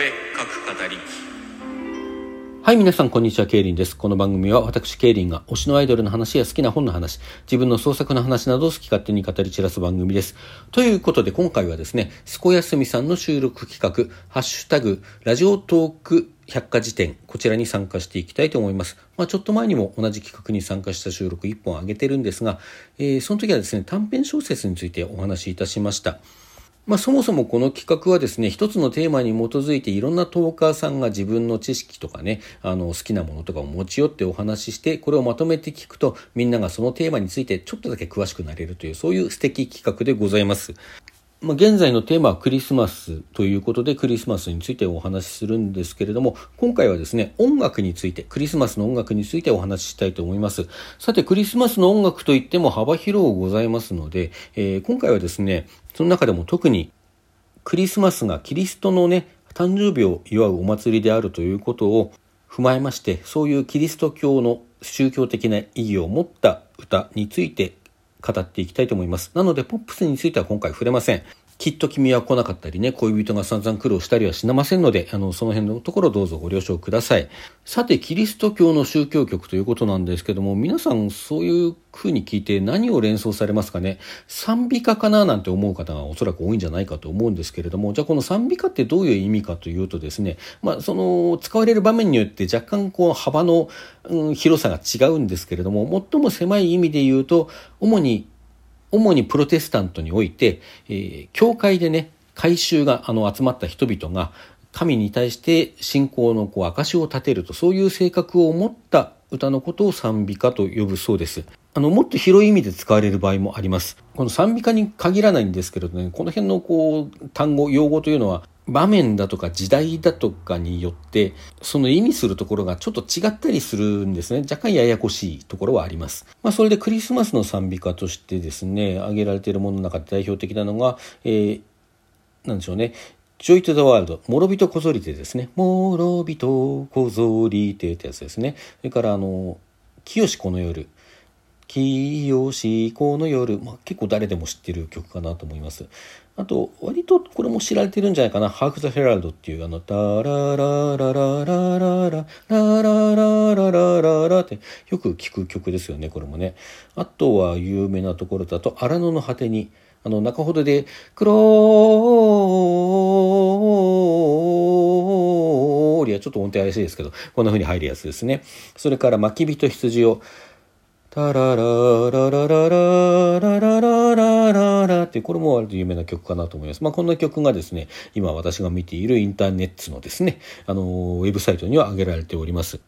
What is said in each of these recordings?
俺各語りはい、皆さん、こんにちは、ケイリンです。この番組は、私、ケイリンが推しのアイドルの話や好きな本の話、自分の創作の話などを好き勝手に語り散らす番組です。ということで、今回はですね、すこやすみさんの収録企画、ハッシュタグ、ラジオトーク百科事典、こちらに参加していきたいと思います。まあ、ちょっと前にも同じ企画に参加した収録1本上げてるんですが、えー、その時はですね、短編小説についてお話しいたしました。まあ、そもそもこの企画はですね、一つのテーマに基づいていろんなトーカーさんが自分の知識とかね、あの好きなものとかを持ち寄ってお話しして、これをまとめて聞くと、みんながそのテーマについてちょっとだけ詳しくなれるという、そういう素敵企画でございます。まあ、現在のテーマはクリスマスということでクリスマスについてお話しするんですけれども今回はですね音楽についてクリスマスの音楽についてお話ししたいと思います。さてクリスマスの音楽といっても幅広ございますので、えー、今回はですねその中でも特にクリスマスがキリストのね、誕生日を祝うお祭りであるということを踏まえまして、そういうキリスト教の宗教的な意義を持った歌について語っていきたいと思います。なので、ポップスについては今回触れません。きっと君は来なかったりね、恋人が散々苦労したりはしなませんので、あの、その辺のところどうぞご了承ください。さて、キリスト教の宗教曲ということなんですけども、皆さんそういう風に聞いて何を連想されますかね？賛美歌かななんて思う方がおそらく多いんじゃないかと思うんですけれども、じゃあこの賛美歌ってどういう意味かというとですね、まあ、その、使われる場面によって若干こう幅の、うん、広さが違うんですけれども、最も狭い意味で言うと、主に主にプロテスタントにおいて、えー、教会でね、改宗があの集まった人々が神に対して信仰のこう証を立てると、そういう性格を持った歌のことを賛美歌と呼ぶそうです。あの、もっと広い意味で使われる場合もあります。この賛美歌に限らないんですけれどね、この辺のこう、単語、用語というのは、場面だとか時代だとかによってその意味するところがちょっと違ったりするんですね若干ややこしいところはあります、まあ、それでクリスマスの賛美歌としてですね挙げられているものの中で代表的なのが、えー、なんでしょうね Joy to the World、諸人こぞりてですね。諸人こぞりてってやつですね。それから、あの、清この夜。清この夜。まあ、結構誰でも知ってる曲かなと思います。あと、割とこれも知られてるんじゃないかな。ハーク・ザ・ヘラルドっていうあの、タララララララララララララララってよく聞く曲ですよね、これもね。あとは有名なところだと、荒野の果てに、あの、中ほどで、クローリア、ちょっと音程怪しいですけど、こんな風に入るやつですね。それから、巻き人羊を、タララララララララララララってこれも割と有名な曲かなと思います。まあこんな曲がですね、今私が見ているインターネットのですね、あのウェブサイトには上げられております。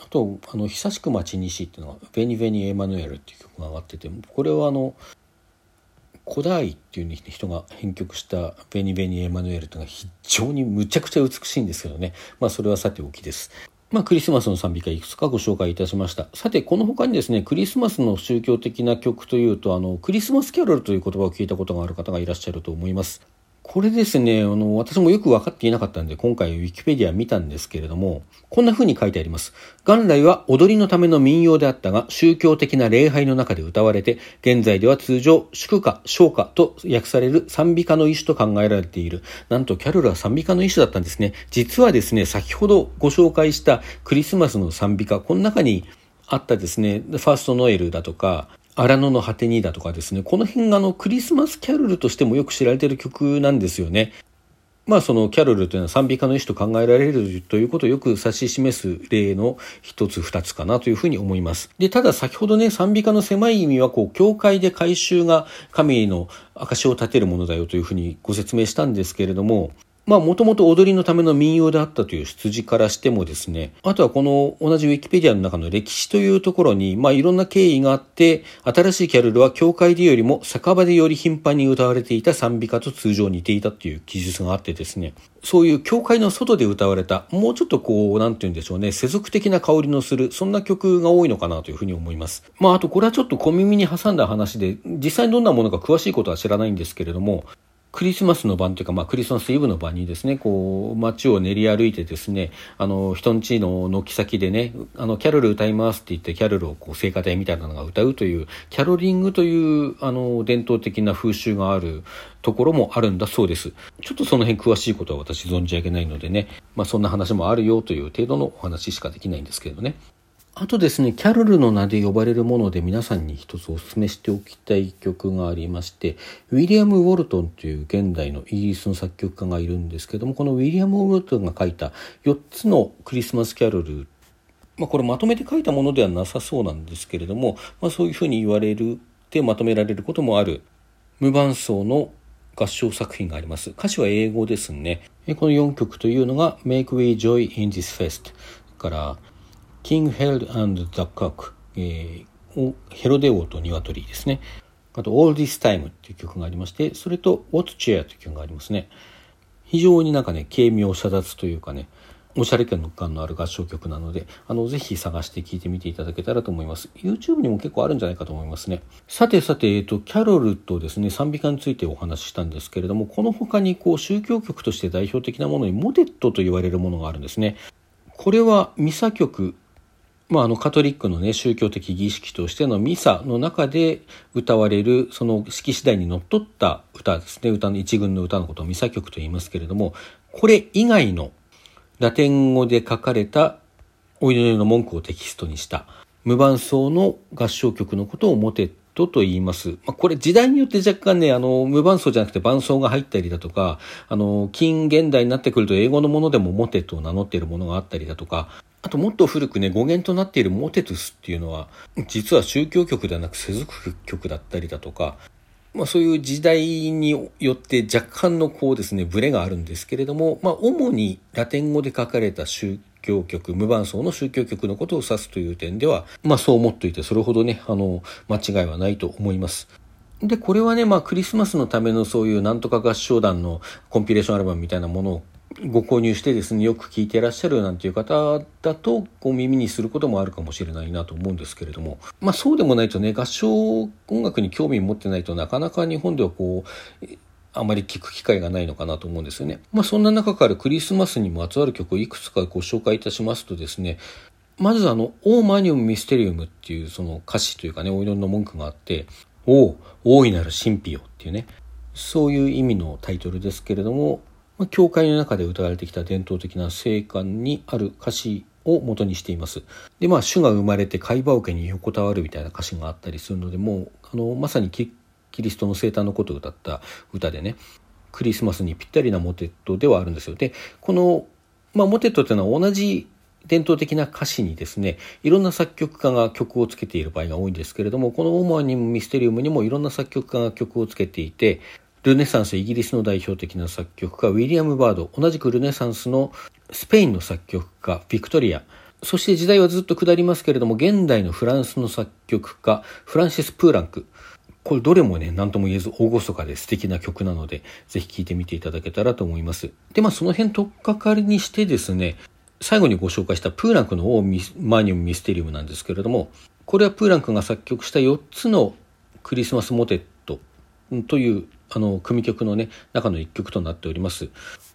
あと、あの、久しく町西っていうのは、ベニベニエマヌエルっていう曲が上がってて、これはあの、古代っていう人が編曲したベニベニエマヌエルというのが非常にむちゃくちゃ美しいんですけどね。まあそれはさておきです。まあ、クリスマスの賛美歌いくつかご紹介いたしました。さて、この他にですね、クリスマスの宗教的な曲というと、あの、クリスマスキャロルという言葉を聞いたことがある方がいらっしゃると思います。これですね、あの、私もよく分かっていなかったんで、今回ウィキペディア見たんですけれども、こんな風に書いてあります。元来は踊りのための民謡であったが、宗教的な礼拝の中で歌われて、現在では通常、祝歌、唱歌と訳される賛美歌の一種と考えられている。なんと、キャロルは賛美歌の一種だったんですね。実はですね、先ほどご紹介したクリスマスの賛美歌、この中にあったですね、ファーストノエルだとか、荒野の果てにだとかですね、この辺があのクリスマスキャロルとしてもよく知られている曲なんですよね。まあそのキャロルというのは賛美歌の一種と考えられるということをよく指し示す例の一つ二つかなというふうに思います。で、ただ先ほどね、賛美歌の狭い意味はこう、教会で改宗が神の証を立てるものだよというふうにご説明したんですけれども、まあ、もともと踊りのための民謡であったという出自からしてもですね、あとはこの同じウィキペディアの中の歴史というところに、まあ、いろんな経緯があって、新しいキャロルは教会でよりも酒場でより頻繁に歌われていた賛美歌と通常似ていたという記述があってですね、そういう教会の外で歌われた、もうちょっとこう、なんて言うんでしょうね、世俗的な香りのする、そんな曲が多いのかなというふうに思います。まあ、あとこれはちょっと小耳に挟んだ話で、実際にどんなものか詳しいことは知らないんですけれども、クリスマスの晩というか、まあ、クリスマスイブの晩にですね、こう、街を練り歩いてですね、あの、人んちの軒先でね、あの、キャロル歌いますって言って、キャロルをこう、聖歌隊みたいなのが歌うという、キャロリングという、あの、伝統的な風習があるところもあるんだそうです。ちょっとその辺詳しいことは私存じ上げないのでね、まあ、そんな話もあるよという程度のお話しかできないんですけれどね。あとですね、キャロルの名で呼ばれるもので皆さんに一つお勧めしておきたい曲がありまして、ウィリアム・ウォルトンという現代のイギリスの作曲家がいるんですけども、このウィリアム・ウォルトンが書いた4つのクリスマスキャロル、まあこれまとめて書いたものではなさそうなんですけれども、まあそういうふうに言われるってまとめられることもある無伴奏の合唱作品があります。歌詞は英語ですね。この4曲というのが Make We Joy in This Fest から King Herod and the Cock、えー、ヘロデ王と鶏ですね。あと All This Time っていう曲がありまして、それと What Chair という曲がありますね。非常になんかね、軽妙遮奪というかね、おしゃれ感のある合唱曲なので、あの、ぜひ探して聴いてみていただけたらと思います。YouTube にも結構あるんじゃないかと思いますね。さてさて、えっと、キャロルとですね、賛美歌についてお話ししたんですけれども、この他にこう、宗教曲として代表的なものにモテットと言われるものがあるんですね。これはミサ曲まあ、あのカトリックのね宗教的儀式としてのミサの中で歌われるその式次第にのっとった歌ですね歌の一群の歌のことをミサ曲と言いますけれどもこれ以外のラテン語で書かれたお祈りの文句をテキストにした無伴奏の合唱曲のことをモテットと言います。まあ、これ時代によって若干ね、あの、無伴奏じゃなくて伴奏が入ったりだとか、あの、近現代になってくると英語のものでもモテットを名乗っているものがあったりだとか、あともっと古くね、語源となっているモテトゥスっていうのは、実は宗教曲ではなく世俗曲だったりだとか、まあそういう時代によって若干のこうですね、ブレがあるんですけれども、まあ主にラテン語で書かれた宗教曲、無伴奏の宗教曲のことを指すという点では、まあそう思っていて、それほどね、あの、間違いはないと思います。で、これはね、まあクリスマスのためのそういうなんとか合唱団のコンピレーションアルバムみたいなものをご購入してですねよく聞いてらっしゃるなんていう方だとこう耳にすることもあるかもしれないなと思うんですけれどもまあそうでもないとね合唱音楽に興味持ってないとなかなか日本ではこうあまり聞く機会がないのかなと思うんですよね。まあそんな中からクリスマスにまつわる曲をいくつかご紹介いたしますとですねまずあの、オーマニウムミステリウムっていうその歌詞というかね、お祈りの文句があって、お大いなる神秘よっていうね、そういう意味のタイトルですけれども、まあ、教会の中で歌われてきた伝統的な聖歌にある歌詞を元にしています。で、まあ、主が生まれて貝羽桶に横たわるみたいな歌詞があったりするので、もう、あの、まさにキリストの生誕のことを歌った歌でね、クリスマスにぴったりなモテットではあるんですよ。で、この、まあ、モテットっていうのは同じ伝統的な歌詞にですね、いろんな作曲家が曲をつけている場合が多いんですけれども、このオーマーニム・ミステリウムにもいろんな作曲家が曲をつけていて、ルネサンスイギリスの代表的な作曲家ウィリアム・バード。同じくルネサンスのスペインの作曲家ビクトリア。そして時代はずっと下りますけれども現代のフランスの作曲家フランシス・プーランク。これどれもね何とも言えず大ごそかで素敵な曲なのでぜひ聴いてみていただけたらと思います。でまあその辺取っかかりにしてですね最後にご紹介したプーランクのオーマニウム・ミステリウムなんですけれどもこれはプーランクが作曲した4つのクリスマスモテットというあの組曲のね中の1曲となっております。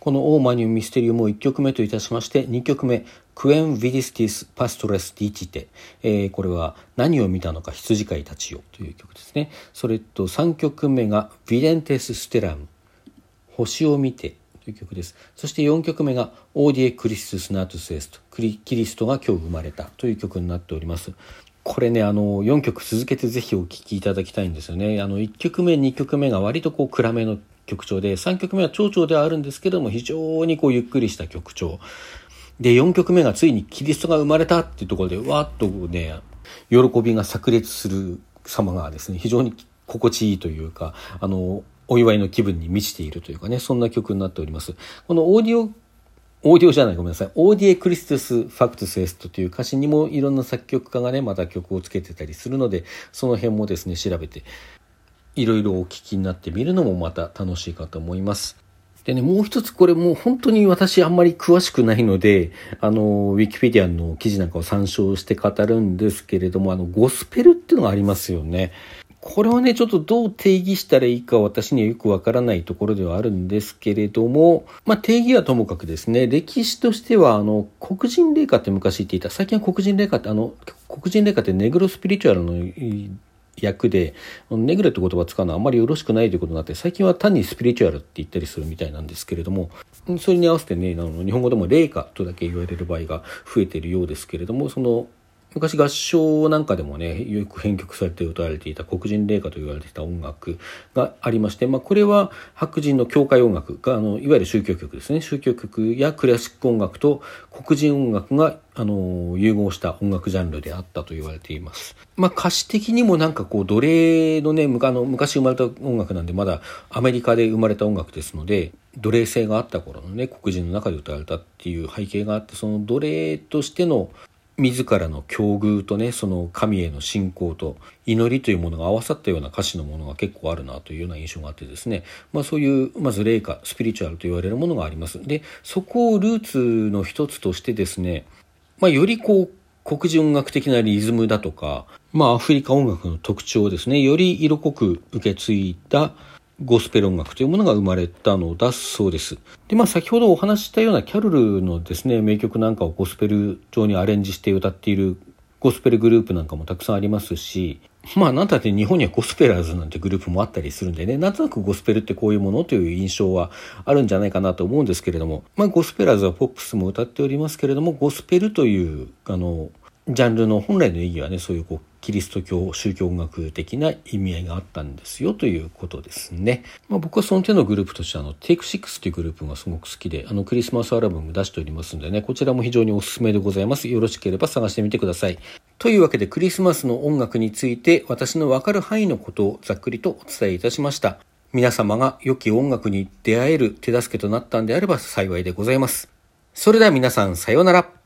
この「オーマニウム・ミステリウム」を1曲目といたしまして2曲目「 Quem vidistis pastores dicite」えー、これは「何を見たのか羊飼いたちよ」という曲ですね。それと3曲目が「 Videntes stellam」「星を見て」という曲です。そして4曲目が「 Hodie Christus natus est」キリストが今日生まれたという曲になっております。これね、あの、4曲続けてぜひお聴きいただきたいんですよね。あの、1曲目、2曲目が割とこう暗めの曲調で、3曲目は長調ではあるんですけども、非常にこうゆっくりした曲調。で、4曲目がついにキリストが生まれたっていうところで、わーっとね、喜びが炸裂する様がですね、非常に心地いいというか、あの、お祝いの気分に満ちているというかね、そんな曲になっております。このオーディオオーディオじゃない、ごめんなさい。 Hodie Christus factus est という歌詞にもいろんな作曲家がね、また曲をつけてたりするので、その辺もですね、調べて、いろいろお聞きになってみるのもまた楽しいかと思います。でね、もう一つこれもう本当に私あんまり詳しくないので、あの、ウィキペディアの記事なんかを参照して語るんですけれども、あの、ゴスペルっていうのがありますよね。これはね、ちょっとどう定義したらいいか私にはよくわからないところではあるんですけれども、まあ定義はともかくですね、歴史としては、あの、黒人霊下って昔言っていた、最近は黒人霊下って、あの、黒人霊下ってネグロスピリチュアルの役で、ネグレって言葉使うのはあまりよろしくないということになって、最近は単にスピリチュアルって言ったりするみたいなんですけれども、それに合わせてね、あの日本語でも霊下とだけ言われる場合が増えているようですけれども、その昔合唱なんかでもね、よく編曲されて歌われていた黒人霊歌と言われていた音楽がありまして、まあこれは白人の教会音楽が、あの、いわゆる宗教曲ですね。宗教曲やクラシック音楽と黒人音楽が、あの、融合した音楽ジャンルであったと言われています。まあ歌詞的にもなんかこう、奴隷のね、あの昔生まれた音楽なんで、まだアメリカで生まれた音楽ですので、奴隷制があった頃のね、黒人の中で歌われたっていう背景があって、その奴隷としての自らの境遇とね、その神への信仰と祈りというものが合わさったような歌詞のものが結構あるなというような印象があってですね、まあそういう、まず霊歌、スピリチュアルと言われるものがあります。で、そこをルーツの一つとしてですね、まあよりこう、黒人音楽的なリズムだとか、まあアフリカ音楽の特徴をですね、より色濃く受け継いだゴスペル音楽というものが生まれたのだそうです。で、まあ先ほどお話ししたようなキャロルのですね、名曲なんかをゴスペル調にアレンジして歌っているゴスペルグループなんかもたくさんありますし、まあなんたって日本にはゴスペラーズなんてグループもあったりするんでね、なんとなくゴスペルってこういうものという印象はあるんじゃないかなと思うんですけれども、まあゴスペラーズはポップスも歌っておりますけれども、ゴスペルという、あの、ジャンルの本来の意義はね、そういうこう、キリスト教、宗教音楽的な意味合いがあったんですよということですね。まあ、僕はその手のグループとしてあの、テイク6というグループがすごく好きで、あの、クリスマスアルバム出しておりますんでね、こちらも非常におすすめでございます。よろしければ探してみてください。というわけでクリスマスの音楽について私のわかる範囲のことをざっくりとお伝えいたしました。皆様が良き音楽に出会える手助けとなったんであれば幸いでございます。それでは皆さんさようなら。